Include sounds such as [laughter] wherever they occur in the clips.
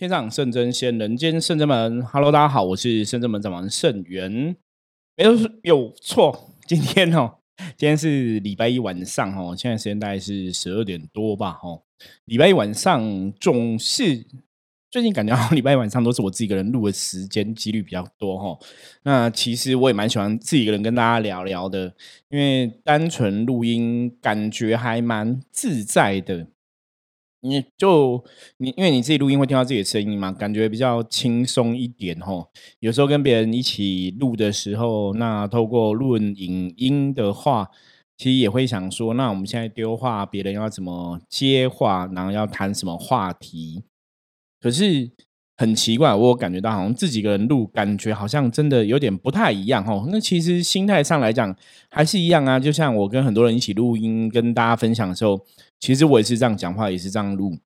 天上圣真仙，人间圣真门。Hello，大家好，我是圣真门掌门圣元。没有有错，[laughs] 今天哦，今天是礼拜一晚上哦，现在时间大概是十二点多吧。哦，礼拜一晚上总是最近感觉礼拜一晚上都是我自己一个人录的时间几率比较多哈。那其实我也蛮喜欢自己一个人跟大家聊聊的，因为单纯录音感觉还蛮自在的。你就你，因为你自己录音会听到自己的声音嘛，感觉比较轻松一点吼。有时候跟别人一起录的时候，那透过录影音的话，其实也会想说，那我们现在丢话，别人要怎么接话，然后要谈什么话题？可是。很奇怪，我感觉到好像自己一个人录，感觉好像真的有点不太一样哦。那其实心态上来讲还是一样啊。就像我跟很多人一起录音，跟大家分享的时候，其实我也是这样讲话，也是这样录。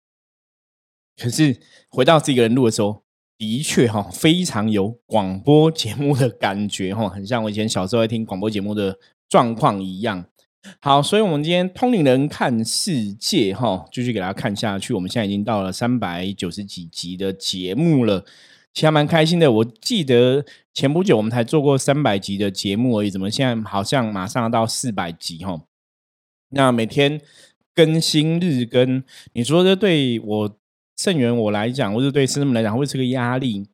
可是回到自己一个人录的时候，的确哈，非常有广播节目的感觉哈，[laughs] 很像我以前小时候在听广播节目的状况一样。好，所以，我们今天通灵人看世界，哈，继续给大家看下去。我们现在已经到了三百九十几集的节目了，其实蛮开心的。我记得前不久我们才做过三百集的节目而已，怎么现在好像马上要到四百集？哈，那每天更新日更，你说这对我圣元我来讲，或者对师生们来讲，会是个压力？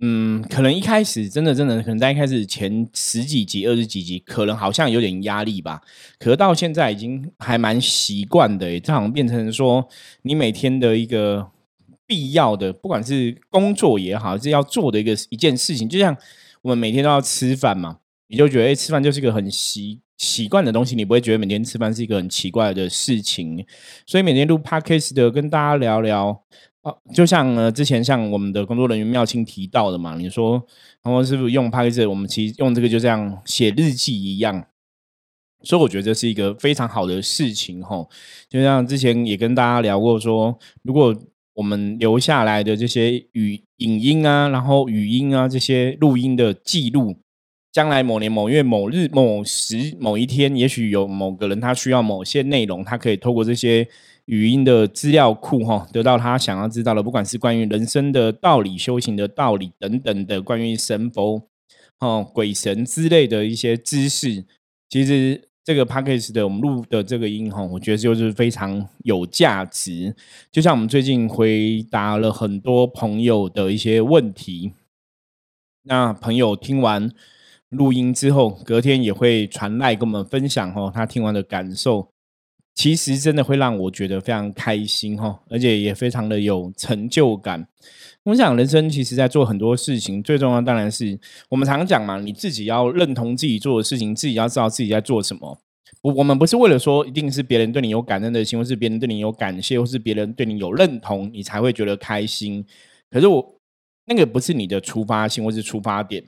嗯，可能一开始真的真的，可能在一开始前十几集、二十几集，可能好像有点压力吧。可到现在已经还蛮习惯的，这好像变成说你每天的一个必要的，不管是工作也好，是要做的一个一件事情。就像我们每天都要吃饭嘛，你就觉得哎，吃饭就是个很习习惯的东西，你不会觉得每天吃饭是一个很奇怪的事情。所以每天录 podcast 的，跟大家聊聊。就像呃，之前像我们的工作人员妙清提到的嘛，你说，然后是不是用 p a c k 我们其实用这个就这样写日记一样，所以我觉得这是一个非常好的事情哈。就像之前也跟大家聊过，说如果我们留下来的这些语影音啊，然后语音啊这些录音的记录，将来某年某月某日某时某一天，也许有某个人他需要某些内容，他可以透过这些。语音的资料库，哈，得到他想要知道的，不管是关于人生的道理、修行的道理等等的，关于神佛、哦鬼神之类的一些知识。其实这个 p a c k a g e 的我们录的这个音，哈，我觉得就是非常有价值。就像我们最近回答了很多朋友的一些问题，那朋友听完录音之后，隔天也会传来跟我们分享，哦，他听完的感受。其实真的会让我觉得非常开心哈，而且也非常的有成就感。我想人生其实在做很多事情，最重要当然是我们常讲嘛，你自己要认同自己做的事情，自己要知道自己在做什么。我我们不是为了说一定是别人对你有感恩的心，或是别人对你有感谢，或是别人对你有认同，你才会觉得开心。可是我那个不是你的出发性或是出发点。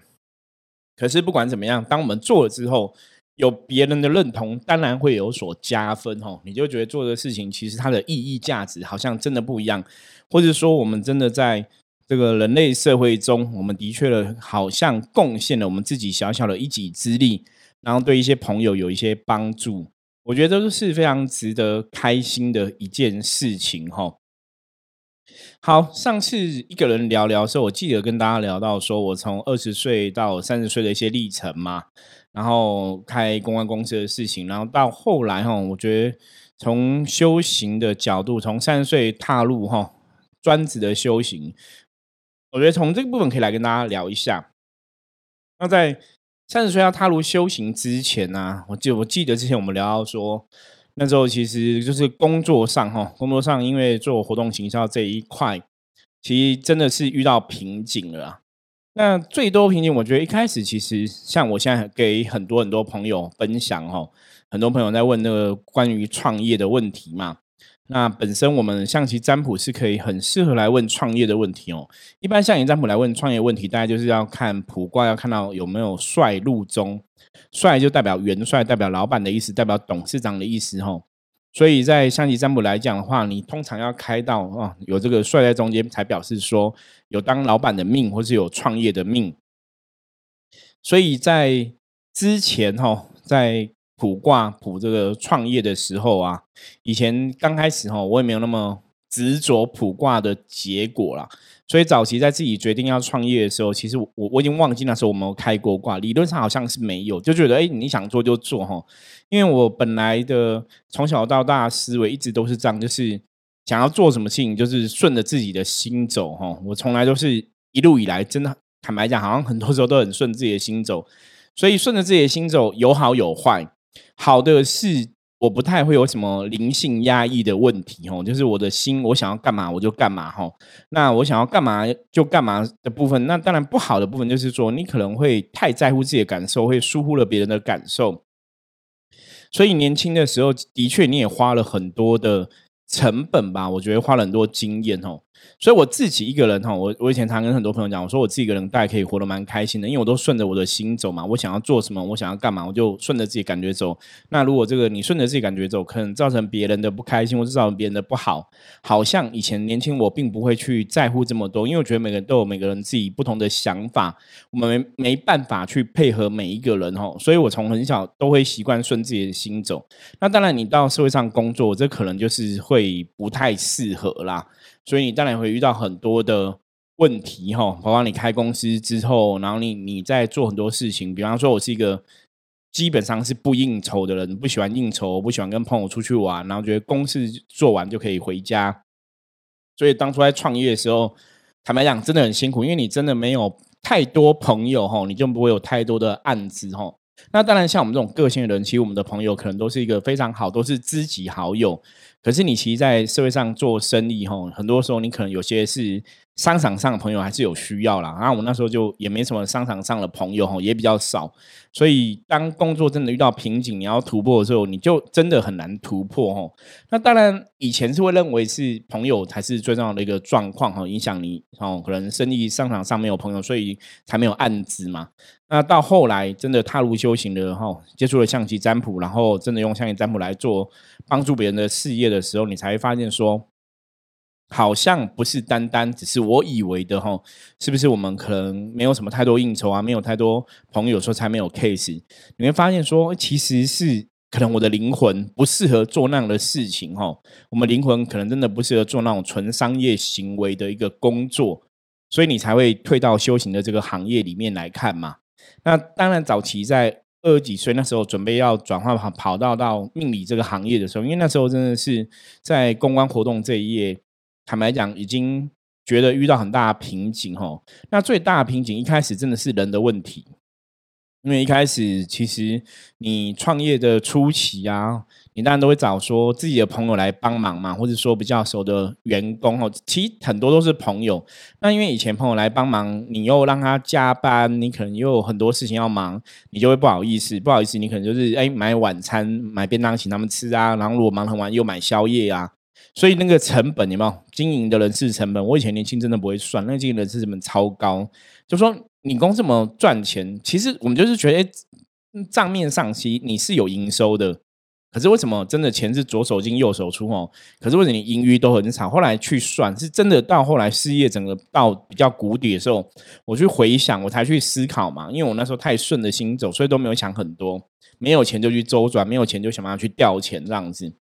可是不管怎么样，当我们做了之后。有别人的认同，当然会有所加分哦。你就觉得做的事情其实它的意义价值好像真的不一样，或者说我们真的在这个人类社会中，我们的确的好像贡献了我们自己小小的一己之力，然后对一些朋友有一些帮助，我觉得都是非常值得开心的一件事情哈。好，上次一个人聊聊的时候，我记得跟大家聊到说我从二十岁到三十岁的一些历程嘛。然后开公关公司的事情，然后到后来哈，我觉得从修行的角度，从三十岁踏入哈专职的修行，我觉得从这个部分可以来跟大家聊一下。那在三十岁要踏入修行之前呢，我记我记得之前我们聊到说，那时候其实就是工作上哈，工作上因为做活动行销这一块，其实真的是遇到瓶颈了。那最多瓶颈，我觉得一开始其实像我现在给很多很多朋友分享哦，很多朋友在问那个关于创业的问题嘛。那本身我们象棋占卜是可以很适合来问创业的问题哦。一般象棋占卜来问创业问题，大概就是要看卜卦，要看到有没有帅入中，帅就代表元帅，代表老板的意思，代表董事长的意思哦。所以在象棋占卜来讲的话，你通常要开到啊有这个帅在中间，才表示说有当老板的命，或是有创业的命。所以在之前哈，在卜卦卜这个创业的时候啊，以前刚开始哈，我也没有那么执着卜卦的结果啦。所以早期在自己决定要创业的时候，其实我我已经忘记那时候我们有开过卦，理论上好像是没有，就觉得哎，你想做就做哈。因为我本来的从小到大思维一直都是这样，就是想要做什么事情，就是顺着自己的心走哈。我从来都是一路以来，真的坦白讲，好像很多时候都很顺自己的心走。所以顺着自己的心走，有好有坏，好的是。我不太会有什么灵性压抑的问题哦，就是我的心，我想要干嘛我就干嘛哈。那我想要干嘛就干嘛的部分，那当然不好的部分就是说，你可能会太在乎自己的感受，会疏忽了别人的感受。所以年轻的时候，的确你也花了很多的成本吧，我觉得花了很多经验哦。所以我自己一个人哈，我我以前常跟很多朋友讲，我说我自己一个人大概可以活得蛮开心的，因为我都顺着我的心走嘛。我想要做什么，我想要干嘛，我就顺着自己感觉走。那如果这个你顺着自己感觉走，可能造成别人的不开心，或者造成别人的不好，好像以前年轻我并不会去在乎这么多，因为我觉得每个人都有每个人自己不同的想法，我们没没办法去配合每一个人哈。所以我从很小都会习惯顺自己的心走。那当然，你到社会上工作，这可能就是会不太适合啦。所以你当然会遇到很多的问题哈，包括你开公司之后，然后你你在做很多事情，比方说我是一个基本上是不应酬的人，不喜欢应酬，不喜欢跟朋友出去玩，然后觉得公事做完就可以回家。所以当初在创业的时候，坦白讲真的很辛苦，因为你真的没有太多朋友哈，你就不会有太多的案子哈。那当然像我们这种个性的人，其实我们的朋友可能都是一个非常好，都是知己好友。可是你其实，在社会上做生意，吼，很多时候你可能有些是。商场上的朋友还是有需要啦，然后我那时候就也没什么商场上的朋友哈，也比较少，所以当工作真的遇到瓶颈，你要突破的时候，你就真的很难突破哈。那当然以前是会认为是朋友才是最重要的一个状况哈，影响你哦，可能生意商场上没有朋友，所以才没有案子嘛。那到后来真的踏入修行的哈，接触了象棋占卜，然后真的用象棋占卜来做帮助别人的事业的时候，你才会发现说。好像不是单单只是我以为的哈，是不是我们可能没有什么太多应酬啊，没有太多朋友，说才没有 case？你会发现说，其实是可能我的灵魂不适合做那样的事情哈。我们灵魂可能真的不适合做那种纯商业行为的一个工作，所以你才会退到修行的这个行业里面来看嘛。那当然，早期在二十几岁那时候，准备要转换跑跑道到命理这个行业的时候，因为那时候真的是在公关活动这一页。坦白讲，已经觉得遇到很大的瓶颈哈。那最大的瓶颈一开始真的是人的问题，因为一开始其实你创业的初期啊，你当然都会找说自己的朋友来帮忙嘛，或者说比较熟的员工哦。其实很多都是朋友。那因为以前朋友来帮忙，你又让他加班，你可能又有很多事情要忙，你就会不好意思，不好意思，你可能就是哎买晚餐、买便当请他们吃啊。然后如果忙很晚，又买宵夜啊。所以那个成本有没有经营的人事成本？我以前年轻真的不会算，那个经营人事成本超高。就说你公司怎么赚钱？其实我们就是觉得账面上期你是有营收的，可是为什么真的钱是左手进右手出哦？可是为什么你盈余都很少？后来去算，是真的到后来事业整个到比较谷底的时候，我去回想，我才去思考嘛。因为我那时候太顺着心走，所以都没有想很多。没有钱就去周转，没有钱就想办法去调钱这样子。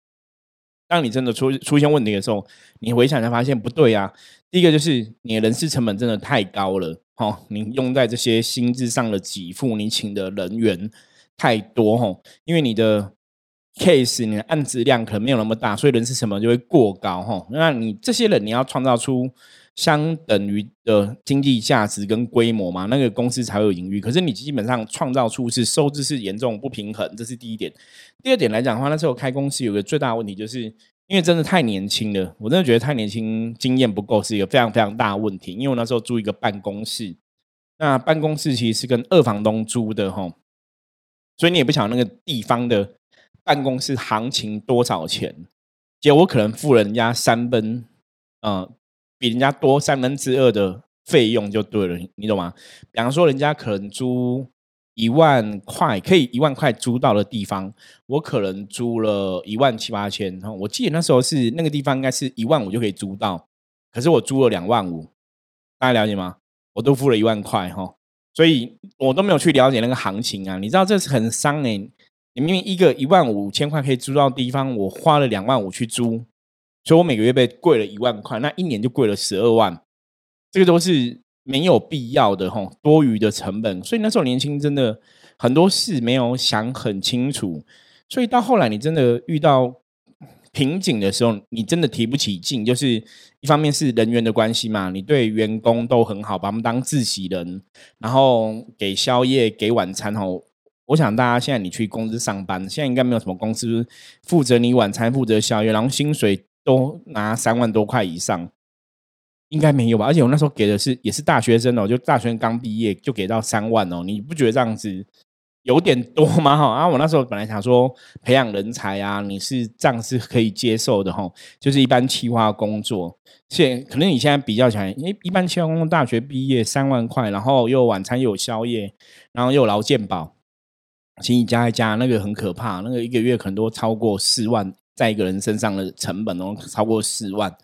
当你真的出出现问题的时候，你回想才发现不对啊。第一个就是你的人事成本真的太高了，哦，你用在这些薪资上的给付，你请的人员太多，哦，因为你的 case 你的案子量可能没有那么大，所以人事成本就会过高，哦。那你这些人你要创造出。相等于的经济价值跟规模嘛，那个公司才会有盈余。可是你基本上创造出是收支是严重不平衡，这是第一点。第二点来讲的话，那时候开公司有个最大的问题，就是因为真的太年轻了，我真的觉得太年轻，经验不够，是一个非常非常大的问题。因为我那时候租一个办公室，那办公室其实是跟二房东租的哈，所以你也不晓得那个地方的办公室行情多少钱，结果我可能付人家三分，嗯。比人家多三分之二的费用就对了，你懂吗？比方说，人家可能租一万块，可以一万块租到的地方，我可能租了一万七八千。我记得那时候是那个地方应该是一万五就可以租到，可是我租了两万五，大家了解吗？我都付了一万块哈，所以我都没有去了解那个行情啊。你知道这是很伤诶，你明明一个一万五千块可以租到地方，我花了两万五去租。所以我每个月被贵了一万块，那一年就贵了十二万，这个都是没有必要的哈，多余的成本。所以那时候年轻真的很多事没有想很清楚，所以到后来你真的遇到。瓶颈的时候，你真的提不起劲。就是一方面是人员的关系嘛，你对员工都很好，把他们当自己人，然后给宵夜、给晚餐。吼，我想大家现在你去公司上班，现在应该没有什么公司负责你晚餐、负责宵夜，然后薪水都拿三万多块以上，应该没有吧？而且我那时候给的是也是大学生哦，就大学生刚毕业就给到三万哦，你不觉得这样子？有点多吗？哈啊！我那时候本来想说培养人才啊，你是这样是可以接受的哈。就是一般企划工作，现可能你现在比较起来，因为一般企划工作大学毕业三万块，然后又晚餐又有宵夜，然后又有劳健保，请你加一加那个很可怕，那个一个月可能都超过四万，在一个人身上的成本哦，超过四万。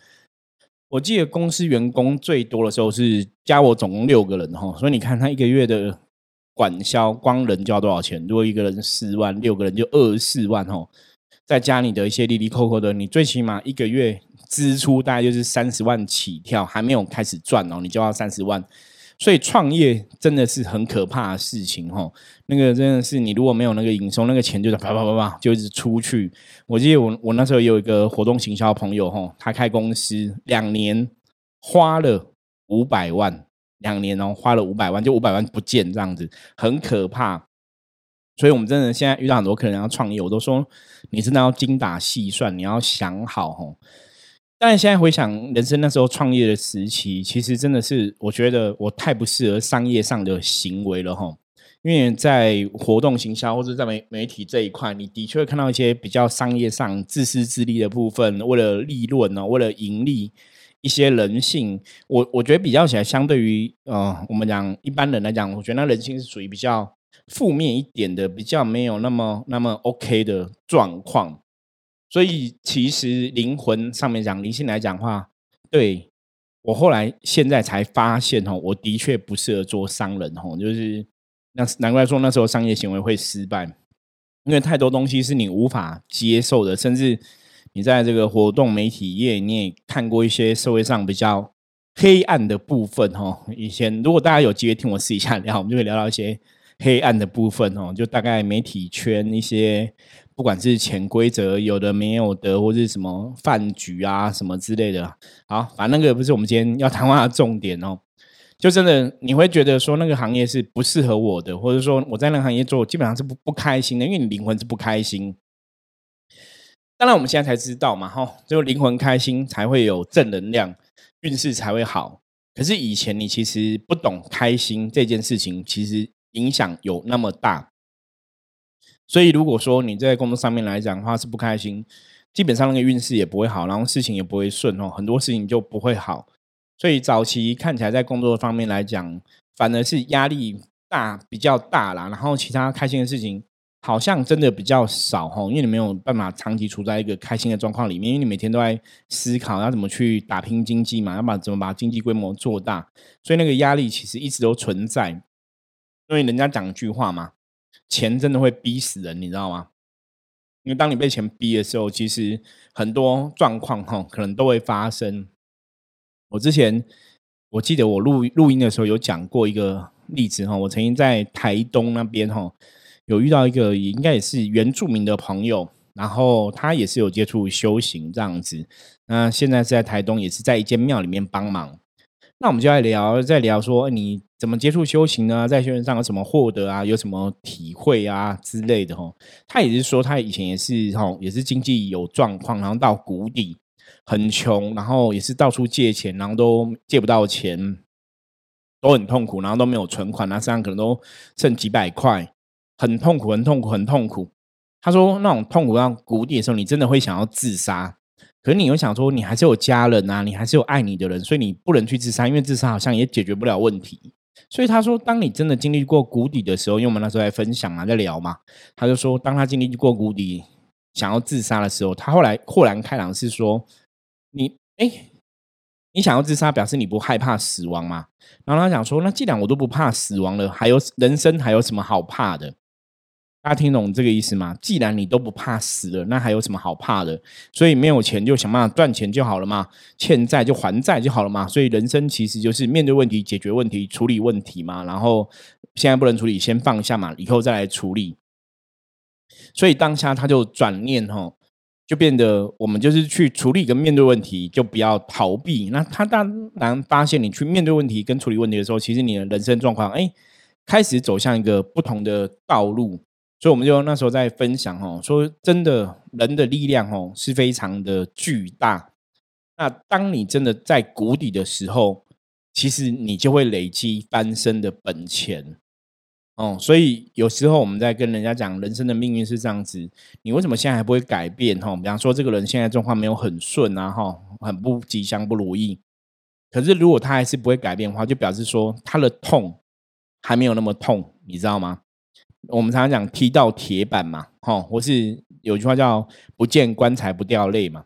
我记得公司员工最多的时候是加我总共六个人哈，所以你看他一个月的。管销光人就要多少钱？如果一个人四万，六个人就二十四万哦。再加你的一些利利扣扣的，你最起码一个月支出大概就是三十万起跳，还没有开始赚哦，你就要三十万。所以创业真的是很可怕的事情哦。那个真的是你如果没有那个营收，那个钱就啪啪啪啪就一直出去。我记得我我那时候有一个活动行销朋友哈，他开公司两年花了五百万。两年哦，花了五百万，就五百万不见这样子，很可怕。所以，我们真的现在遇到很多客人要创业，我都说你真的要精打细算，你要想好哦。但是现在回想人生那时候创业的时期，其实真的是我觉得我太不适合商业上的行为了哈。因为在活动行销或者在媒媒体这一块，你的确会看到一些比较商业上自私自利的部分，为了利润呢，为了盈利。一些人性，我我觉得比较起来，相对于呃，我们讲一般人来讲，我觉得那人性是属于比较负面一点的，比较没有那么那么 OK 的状况。所以其实灵魂上面讲灵性来讲话，对我后来现在才发现哦，我的确不适合做商人哦，就是那难怪说那时候商业行为会失败，因为太多东西是你无法接受的，甚至。你在这个活动媒体业，你也看过一些社会上比较黑暗的部分哦。以前如果大家有机会听我试一下聊，我们就会聊到一些黑暗的部分哦。就大概媒体圈一些，不管是潜规则有的没有的，或是什么饭局啊什么之类的。好，反正那个不是我们今天要谈话的重点哦。就真的你会觉得说那个行业是不适合我的，或者说我在那个行业做基本上是不不开心的，因为你灵魂是不开心。当然，我们现在才知道嘛，哈，就灵魂开心才会有正能量，运势才会好。可是以前你其实不懂开心这件事情，其实影响有那么大。所以如果说你在工作上面来讲的话是不开心，基本上那个运势也不会好，然后事情也不会顺哦，很多事情就不会好。所以早期看起来在工作方面来讲，反而是压力大比较大啦，然后其他开心的事情。好像真的比较少哈，因为你没有办法长期处在一个开心的状况里面，因为你每天都在思考要怎么去打拼经济嘛，要把怎么把经济规模做大，所以那个压力其实一直都存在。因为人家讲一句话嘛，钱真的会逼死人，你知道吗？因为当你被钱逼的时候，其实很多状况哈可能都会发生。我之前我记得我录录音的时候有讲过一个例子哈，我曾经在台东那边哈。有遇到一个应该也是原住民的朋友，然后他也是有接触修行这样子。那现在是在台东，也是在一间庙里面帮忙。那我们就来聊，再聊说你怎么接触修行呢？在修行上有什么获得啊？有什么体会啊之类的哈？他也是说，他以前也是哈，也是经济有状况，然后到谷底，很穷，然后也是到处借钱，然后都借不到钱，都很痛苦，然后都没有存款，那身上可能都剩几百块。很痛苦，很痛苦，很痛苦。他说：“那种痛苦到谷底的时候，你真的会想要自杀。可是你又想说，你还是有家人啊，你还是有爱你的人，所以你不能去自杀，因为自杀好像也解决不了问题。所以他说，当你真的经历过谷底的时候，因为我们那时候在分享啊，在聊嘛，他就说，当他经历过谷底，想要自杀的时候，他后来豁然开朗，是说，你哎，你想要自杀，表示你不害怕死亡嘛？然后他讲说，那既然我都不怕死亡了，还有人生还有什么好怕的？”大家听懂这个意思吗？既然你都不怕死了，那还有什么好怕的？所以没有钱就想办法赚钱就好了嘛，欠债就还债就好了嘛。所以人生其实就是面对问题、解决问题、处理问题嘛。然后现在不能处理，先放下嘛，以后再来处理。所以当下他就转念哈，就变得我们就是去处理跟面对问题，就不要逃避。那他当然发现你去面对问题跟处理问题的时候，其实你的人生状况哎，开始走向一个不同的道路。所以我们就那时候在分享哦，说真的，人的力量哦是非常的巨大。那当你真的在谷底的时候，其实你就会累积翻身的本钱哦。所以有时候我们在跟人家讲人生的命运是这样子，你为什么现在还不会改变？哈，比方说这个人现在状况没有很顺啊，哈，很不吉祥不如意。可是如果他还是不会改变的话，就表示说他的痛还没有那么痛，你知道吗？我们常常讲踢到铁板嘛，哈，或是有句话叫“不见棺材不掉泪”嘛。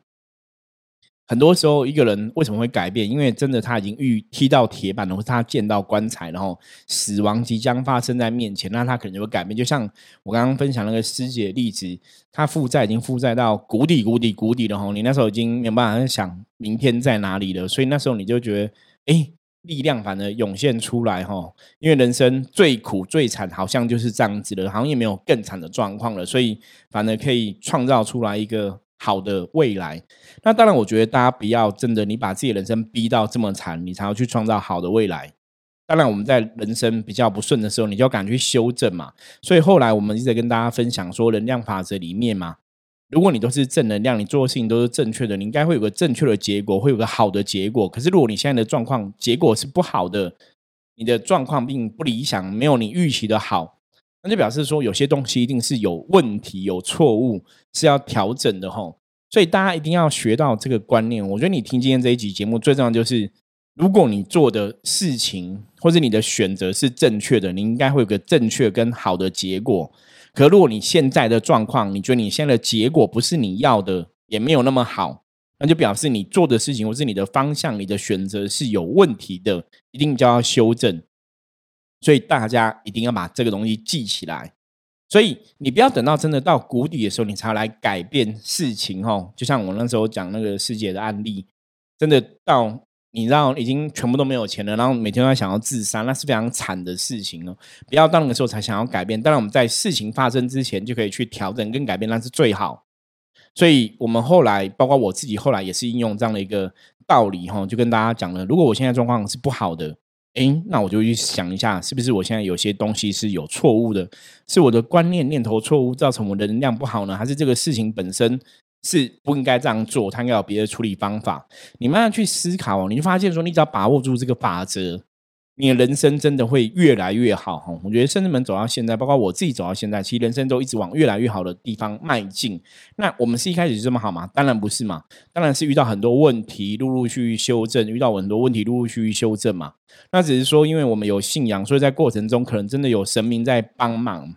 很多时候，一个人为什么会改变？因为真的他已经遇踢到铁板了，或是他见到棺材，然后死亡即将发生在面前，那他可能就会改变。就像我刚刚分享那个师姐的例子，他负债已经负债到谷底、谷底、谷底了，吼，你那时候已经没有办法想明天在哪里了，所以那时候你就觉得，哎。力量反而涌现出来哈，因为人生最苦最惨，好像就是这样子的，好像也没有更惨的状况了，所以反而可以创造出来一个好的未来。那当然，我觉得大家不要真的你把自己人生逼到这么惨，你才要去创造好的未来。当然，我们在人生比较不顺的时候，你就要敢去修正嘛。所以后来我们一直跟大家分享说，能量法则里面嘛。如果你都是正能量，你做的事情都是正确的，你应该会有个正确的结果，会有个好的结果。可是如果你现在的状况结果是不好的，你的状况并不理想，没有你预期的好，那就表示说有些东西一定是有问题、有错误，是要调整的吼。所以大家一定要学到这个观念。我觉得你听今天这一集节目最重要就是，如果你做的事情或者你的选择是正确的，你应该会有个正确跟好的结果。可如果你现在的状况，你觉得你现在的结果不是你要的，也没有那么好，那就表示你做的事情或是你的方向、你的选择是有问题的，一定就要修正。所以大家一定要把这个东西记起来。所以你不要等到真的到谷底的时候，你才来改变事情哦。就像我那时候讲那个师姐的案例，真的到。你知道已经全部都没有钱了，然后每天都在想要自杀，那是非常惨的事情哦。不要到那个时候才想要改变。当然，我们在事情发生之前就可以去调整跟改变，那是最好。所以，我们后来，包括我自己，后来也是应用这样的一个道理哈，就跟大家讲了：如果我现在状况是不好的，诶，那我就去想一下，是不是我现在有些东西是有错误的，是我的观念念头错误造成我的能量不好呢，还是这个事情本身？是不应该这样做，他应该有别的处理方法。你慢慢去思考，你就发现说，你只要把握住这个法则，你的人生真的会越来越好。哈，我觉得甚至们走到现在，包括我自己走到现在，其实人生都一直往越来越好的地方迈进。那我们是一开始就这么好吗？当然不是嘛，当然是遇到很多问题，陆陆续续修正，遇到很多问题，陆陆续续修正嘛。那只是说，因为我们有信仰，所以在过程中可能真的有神明在帮忙。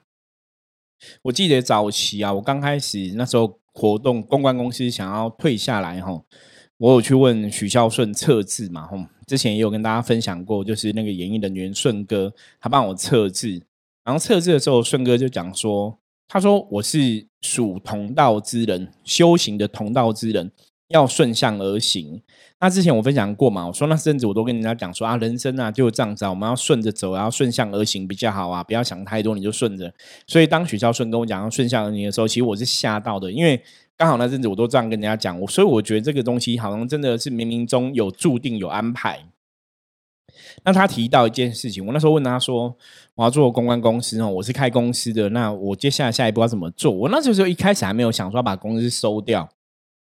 我记得早期啊，我刚开始那时候。活动公关公司想要退下来哈，我有去问许孝顺测字嘛哈，之前也有跟大家分享过，就是那个演艺人员顺哥，他帮我测字，然后测字的时候，顺哥就讲说，他说我是属同道之人，修行的同道之人。要顺向而行。那之前我分享过嘛，我说那甚至我都跟人家讲说啊，人生啊就这样子啊，我们要顺着走，然后顺向而行比较好啊，不要想太多，你就顺着。所以当许孝顺跟我讲要顺向而行的时候，其实我是吓到的，因为刚好那阵子我都这样跟人家讲，我所以我觉得这个东西好像真的是冥冥中有注定有安排。那他提到一件事情，我那时候问他说，我要做公关公司哦，我是开公司的，那我接下来下一步要怎么做？我那时候就一开始还没有想说把公司收掉。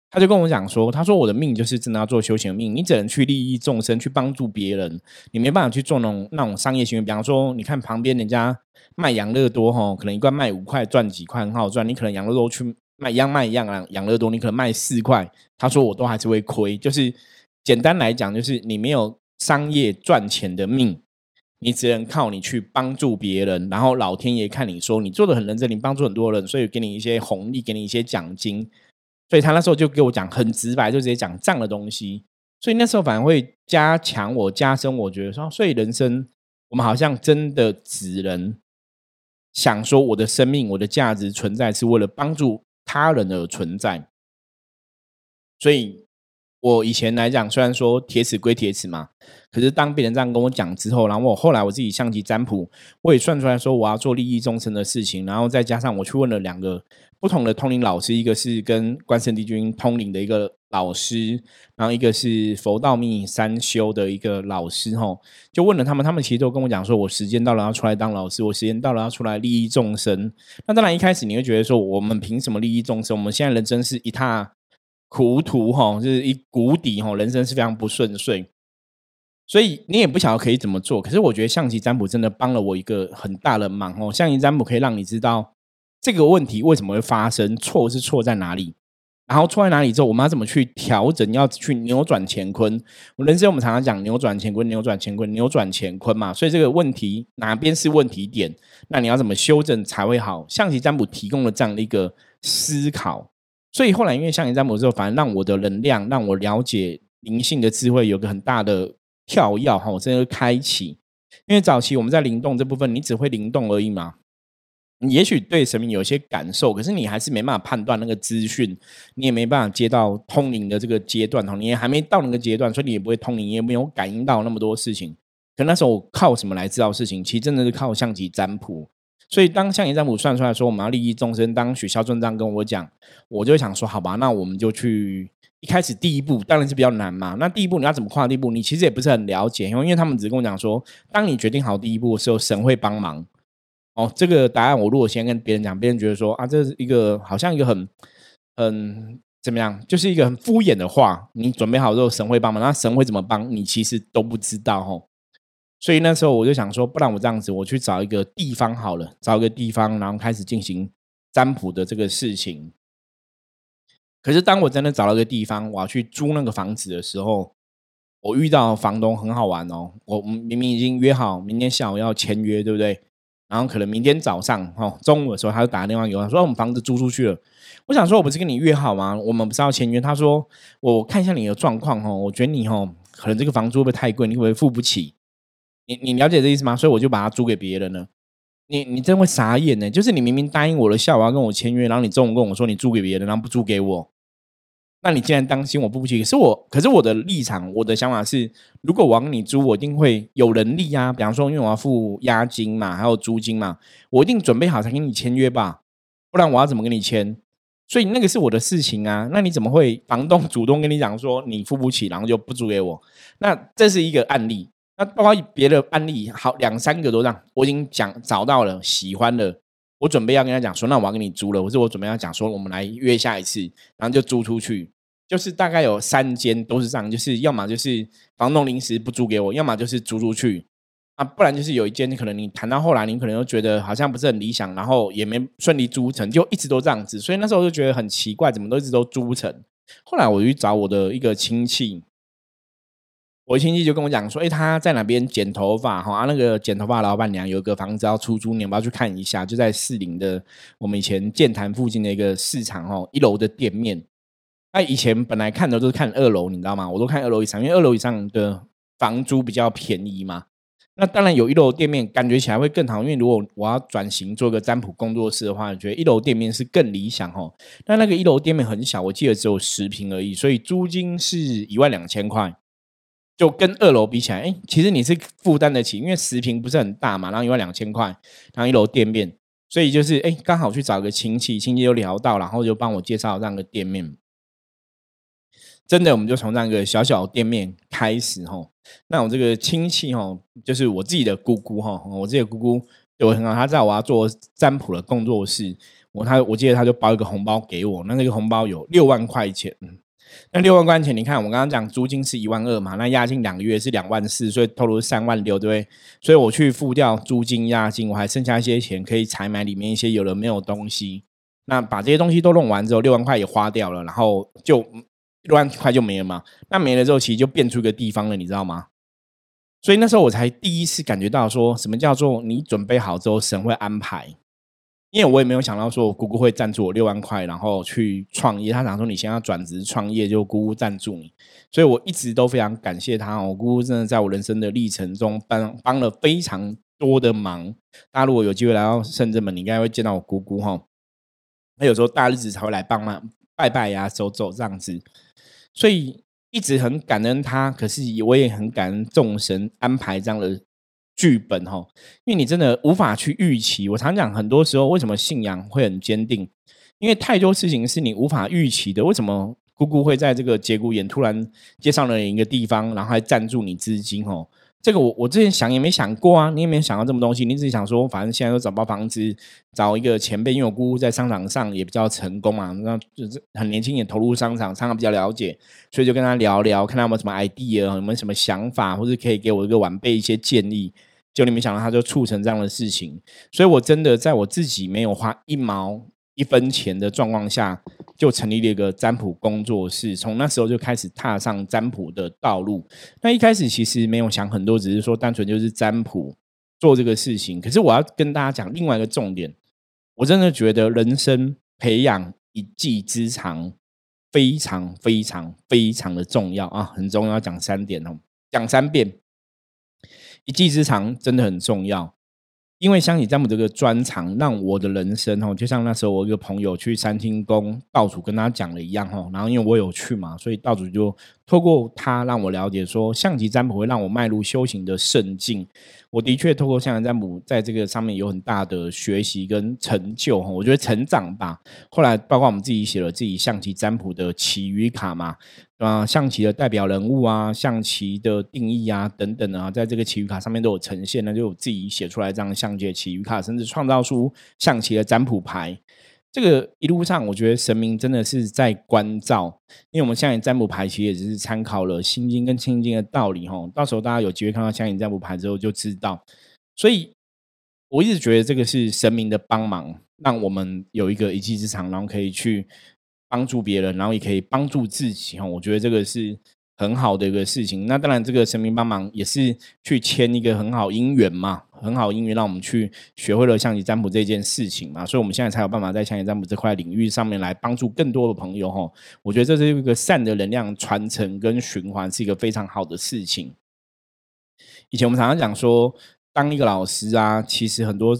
他就跟我讲说：“他说我的命就是真的要做修行命，你只能去利益众生，去帮助别人，你没办法去做那种那种商业行为。比方说，你看旁边人家卖养乐多，哈，可能一罐卖五块，赚几块很好赚。你可能养乐多去卖一样卖一样啊，养乐多你可能卖四块，他说我都还是会亏。就是简单来讲，就是你没有商业赚钱的命，你只能靠你去帮助别人，然后老天爷看你说你做的很认真，你帮助很多人，所以给你一些红利，给你一些奖金。”所以他那时候就给我讲很直白，就直接讲这样的东西。所以那时候反而会加强我加深，我觉得说，所以人生我们好像真的只能想说我的生命、我的价值存在是为了帮助他人而存在，所以。我以前来讲，虽然说铁齿归铁齿嘛，可是当别人这样跟我讲之后，然后我后来我自己象棋占卜，我也算出来说我要做利益众生的事情，然后再加上我去问了两个不同的通灵老师，一个是跟关圣帝君通灵的一个老师，然后一个是佛道密三修的一个老师，吼，就问了他们，他们其实都跟我讲说，我时间到了要出来当老师，我时间到了要出来利益众生。那当然一开始你会觉得说，我们凭什么利益众生？我们现在人真是一塌。苦途哈，就是一谷底哈，人生是非常不顺遂，所以你也不晓得可以怎么做。可是我觉得象棋占卜真的帮了我一个很大的忙哦。象棋占卜可以让你知道这个问题为什么会发生，错是错在哪里，然后错在哪里之后，我们要怎么去调整，要去扭转乾坤。我人生我们常常讲扭转乾坤，扭转乾坤，扭转乾坤嘛。所以这个问题哪边是问题点，那你要怎么修正才会好？象棋占卜提供了这样的一个思考。所以后来，因为像你占卜之后，反而让我的能量，让我了解灵性的智慧有个很大的跳跃哈，我真的开启。因为早期我们在灵动这部分，你只会灵动而已嘛，你也许对神明有些感受，可是你还是没办法判断那个资讯，你也没办法接到通灵的这个阶段哈，你也还没到那个阶段，所以你也不会通灵，也没有感应到那么多事情。可那时候靠什么来知道事情？其实真的是靠象棋占卜。所以，当象棋占卜算出来说我们要利益众生，当许孝尊这样跟我讲，我就想说，好吧，那我们就去一开始第一步当然是比较难嘛。那第一步你要怎么跨第一步？你其实也不是很了解，因为因为他们只跟我讲说，当你决定好第一步的时候，神会帮忙。哦，这个答案我如果先跟别人讲，别人觉得说啊，这是一个好像一个很很怎么样，就是一个很敷衍的话。你准备好之后，神会帮忙，那神会怎么帮你？其实都不知道哦。所以那时候我就想说，不然我这样子，我去找一个地方好了，找一个地方，然后开始进行占卜的这个事情。可是当我真的找到一个地方，我要去租那个房子的时候，我遇到房东很好玩哦。我明明已经约好明天下午要签约，对不对？然后可能明天早上哦中午的时候，他就打个电话给我，说我们房子租出去了。我想说，我不是跟你约好吗？我们不是要签约？他说，我看一下你的状况哦，我觉得你哦，可能这个房租会不会太贵？你会不会付不起？你你了解这意思吗？所以我就把它租给别人了。你你真会傻眼呢？就是你明明答应我的下午要跟我签约，然后你中午跟我说你租给别人，然后不租给我。那你既然担心我付不起，可是我可是我的立场，我的想法是，如果我要跟你租，我一定会有能力啊。比方说，因为我要付押金嘛，还有租金嘛，我一定准备好才跟你签约吧。不然我要怎么跟你签？所以那个是我的事情啊。那你怎么会房东 [laughs] 主动跟你讲说你付不起，然后就不租给我？那这是一个案例。那包括别的案例，好两三个都这样，我已经讲找到了喜欢的，我准备要跟他讲说，那我要跟你租了，或者我准备要讲说，我们来约下一次，然后就租出去，就是大概有三间都是这样，就是要么就是房东临时不租给我，要么就是租出去啊，不然就是有一间可能你谈到后来，你可能又觉得好像不是很理想，然后也没顺利租成就一直都这样子，所以那时候就觉得很奇怪，怎么都一直都租不成。后来我去找我的一个亲戚。我亲戚就跟我讲说，哎，他在哪边剪头发哈？那个剪头发老板娘有一个房子要出租，你要不要去看一下？就在士林的我们以前建潭附近的一个市场哦，一楼的店面。那以前本来看的都是看二楼，你知道吗？我都看二楼以上，因为二楼以上的房租比较便宜嘛。那当然有一楼店面，感觉起来会更好。因为如果我要转型做个占卜工作室的话，觉得一楼店面是更理想哦。但那个一楼店面很小，我记得只有十平而已，所以租金是一万两千块。就跟二楼比起来，哎，其实你是负担得起，因为十平不是很大嘛，然后一万两千块，然后一楼店面，所以就是哎，刚好去找个亲戚，亲戚就聊到，然后就帮我介绍这样个店面。真的，我们就从这样一个小小店面开始哈。那我这个亲戚吼，就是我自己的姑姑哈，我自己的姑姑对我很好，她在我要做占卜的工作室，我他我记得他就包一个红包给我，那那个红包有六万块钱。那六万块钱，你看我刚刚讲租金是一万二嘛，那押金两个月是两万四，所以投入三万六，对不对？所以我去付掉租金、押金，我还剩下一些钱可以采买里面一些有的没有东西。那把这些东西都弄完之后，六万块也花掉了，然后就六万块就没了嘛。那没了之后，其实就变出一个地方了，你知道吗？所以那时候我才第一次感觉到，说什么叫做你准备好之后，神会安排。因为我也没有想到说，我姑姑会赞助我六万块，然后去创业。他想说，你先要转职创业，就姑姑赞助你。所以我一直都非常感谢他。我姑姑真的在我人生的历程中帮帮了非常多的忙。大家如果有机会来到深圳门，你应该会见到我姑姑哈。他有时候大日子才会来帮忙拜拜呀、走走这样子，所以一直很感恩他。可是我也很感恩众神安排这样的剧本哈，因为你真的无法去预期。我常讲，很多时候为什么信仰会很坚定？因为太多事情是你无法预期的。为什么姑姑会在这个节骨眼突然接上了一个地方，然后还赞助你资金哦？这个我我之前想也没想过啊，你也没想到这么东西，你只是想说，反正现在都找不到房子，找一个前辈，因为我姑姑在商场上也比较成功嘛，那就是很年轻也投入商场，商场比较了解，所以就跟他聊聊，看他有没有什么 idea，有没有什么想法，或者可以给我一个晚辈一些建议。就你没想到，他就促成这样的事情，所以我真的在我自己没有花一毛。一分钱的状况下，就成立了一个占卜工作室。从那时候就开始踏上占卜的道路。那一开始其实没有想很多，只是说单纯就是占卜做这个事情。可是我要跟大家讲另外一个重点，我真的觉得人生培养一技之长非常非常非常的重要啊，很重要。讲三点哦，讲三遍，一技之长真的很重要。因为象棋占卜这个专长，让我的人生哦，就像那时候我一个朋友去三清宫道主跟他讲了一样哦，然后因为我有去嘛，所以道主就透过他让我了解说，象棋占卜会让我迈入修行的圣境。我的确透过象棋占卜在这个上面有很大的学习跟成就哈，我觉得成长吧。后来包括我们自己写了自己象棋占卜的奇语卡嘛。啊，象棋的代表人物啊，象棋的定义啊，等等啊，在这个棋语卡上面都有呈现。那就自己写出来这样象棋的棋语卡，甚至创造出象棋的占卜牌。这个一路上，我觉得神明真的是在关照，因为我们象棋占卜牌其实也只是参考了《心经》跟《清经》的道理哈。到时候大家有机会看到象棋占卜牌之后，就知道。所以我一直觉得这个是神明的帮忙，让我们有一个一技之长，然后可以去。帮助别人，然后也可以帮助自己哈，我觉得这个是很好的一个事情。那当然，这个神明帮忙也是去签一个很好姻缘嘛，很好姻缘，让我们去学会了象棋占卜这件事情嘛，所以我们现在才有办法在象棋占卜这块领域上面来帮助更多的朋友哈。我觉得这是一个善的能量传承跟循环，是一个非常好的事情。以前我们常常讲说，当一个老师啊，其实很多。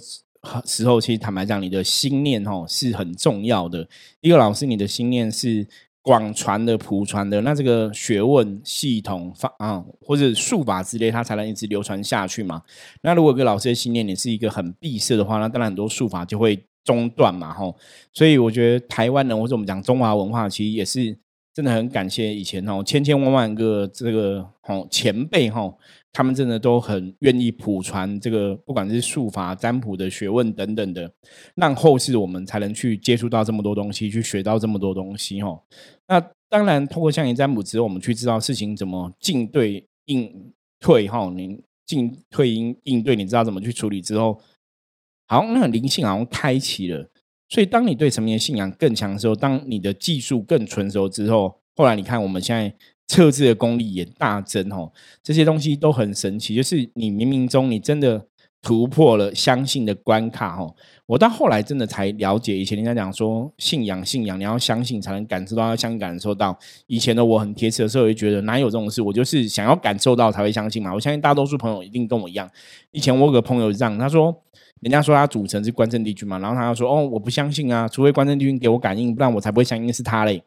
时候，其实坦白讲，你的心念哦是很重要的。一个老师，你的心念是广传的、普传的，那这个学问系统法啊，或者术法之类，它才能一直流传下去嘛。那如果一个老师的信念你是一个很闭塞的话，那当然很多术法就会中断嘛。吼，所以我觉得台湾人或者我们讲中华文化，其实也是真的很感谢以前哦千千万万个这个哦前辈哈。他们真的都很愿意普传这个，不管是术法、占卜的学问等等的，让后世我们才能去接触到这么多东西，去学到这么多东西。哈，那当然，通过象棋占卜之后，我们去知道事情怎么进对应退。哈，你进退应应对，你知道怎么去处理之后，好像那灵性好像开启了。所以，当你对神明的信仰更强的时候，当你的技术更纯熟之后，后来你看我们现在。测字的功力也大增哦，这些东西都很神奇。就是你冥冥中你真的突破了相信的关卡哦。我到后来真的才了解，以前人家讲说信仰信仰，你要相信才能感受到，要相感受到。以前的我很贴切的时候，就觉得哪有这种事？我就是想要感受到才会相信嘛。我相信大多数朋友一定跟我一样。以前我有个朋友这样，他说，人家说他组成是关圣帝君嘛，然后他又说哦，我不相信啊，除非关圣帝君给我感应，不然我才不会相信是他嘞。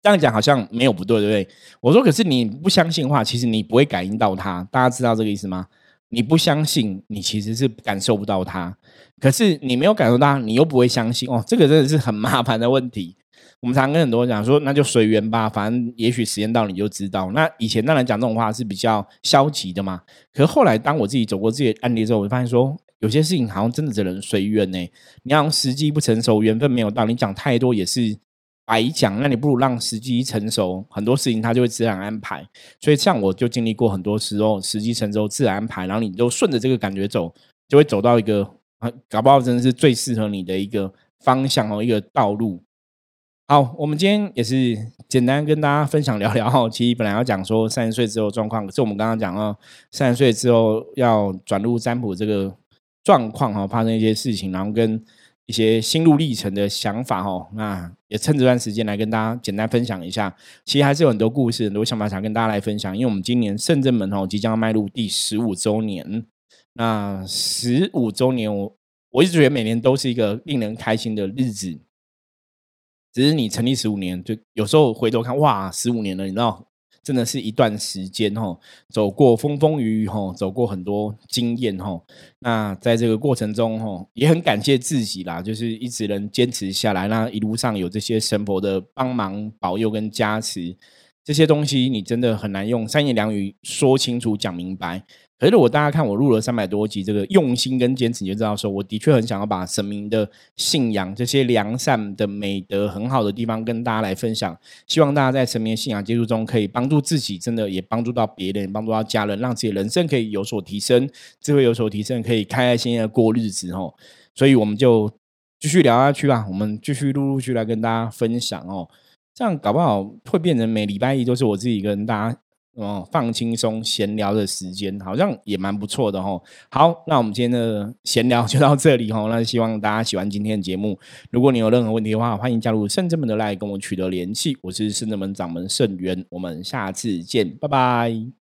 这样讲好像没有不对，对不对？我说，可是你不相信的话，其实你不会感应到他。大家知道这个意思吗？你不相信，你其实是感受不到他。可是你没有感受到，你又不会相信哦。这个真的是很麻烦的问题。我们常跟很多人讲说，那就随缘吧，反正也许时间到你就知道。那以前当然讲这种话是比较消极的嘛。可是后来当我自己走过这些案例之后，我就发现说，有些事情好像真的只能随缘呢。你要时机不成熟，缘分没有到，你讲太多也是。白讲，那你不如让时机成熟，很多事情它就会自然安排。所以像我就经历过很多时候，时机成熟自然安排，然后你就顺着这个感觉走，就会走到一个啊，搞不好真的是最适合你的一个方向哦，一个道路。好，我们今天也是简单跟大家分享聊聊哈。其实本来要讲说三十岁之后状况，可是我们刚刚讲哦，三十岁之后要转入占卜这个状况哈，发生一些事情，然后跟。一些心路历程的想法哦，那也趁这段时间来跟大家简单分享一下。其实还是有很多故事、很多想法想跟大家来分享。因为我们今年圣正门哦即将迈入第十五周年，那十五周年，我我一直觉得每年都是一个令人开心的日子。只是你成立十五年，就有时候回头看，哇，十五年了，你知道，真的是一段时间哈，走过风风雨雨哈，走过很多经验哈。那在这个过程中哈，也很感谢自己啦，就是一直能坚持下来，那一路上有这些神佛的帮忙保佑跟加持。这些东西你真的很难用三言两语说清楚讲明白。可是如果大家看我录了三百多集，这个用心跟坚持，你就知道说，我的确很想要把神明的信仰这些良善的美德很好的地方跟大家来分享。希望大家在神明信仰接触中，可以帮助自己，真的也帮助到别人，帮助到家人，让自己人生可以有所提升，智慧有所提升，可以开开心心的过日子哦。所以我们就继续聊下去吧，我们继续陆陆续来跟大家分享哦。这样搞不好会变成每礼拜一都是我自己跟大家哦放轻松闲聊的时间，好像也蛮不错的哦。好，那我们今天的闲聊就到这里哦。那希望大家喜欢今天的节目。如果你有任何问题的话，欢迎加入圣正门的来跟我取得联系。我是圣正门掌门圣元，我们下次见，拜拜。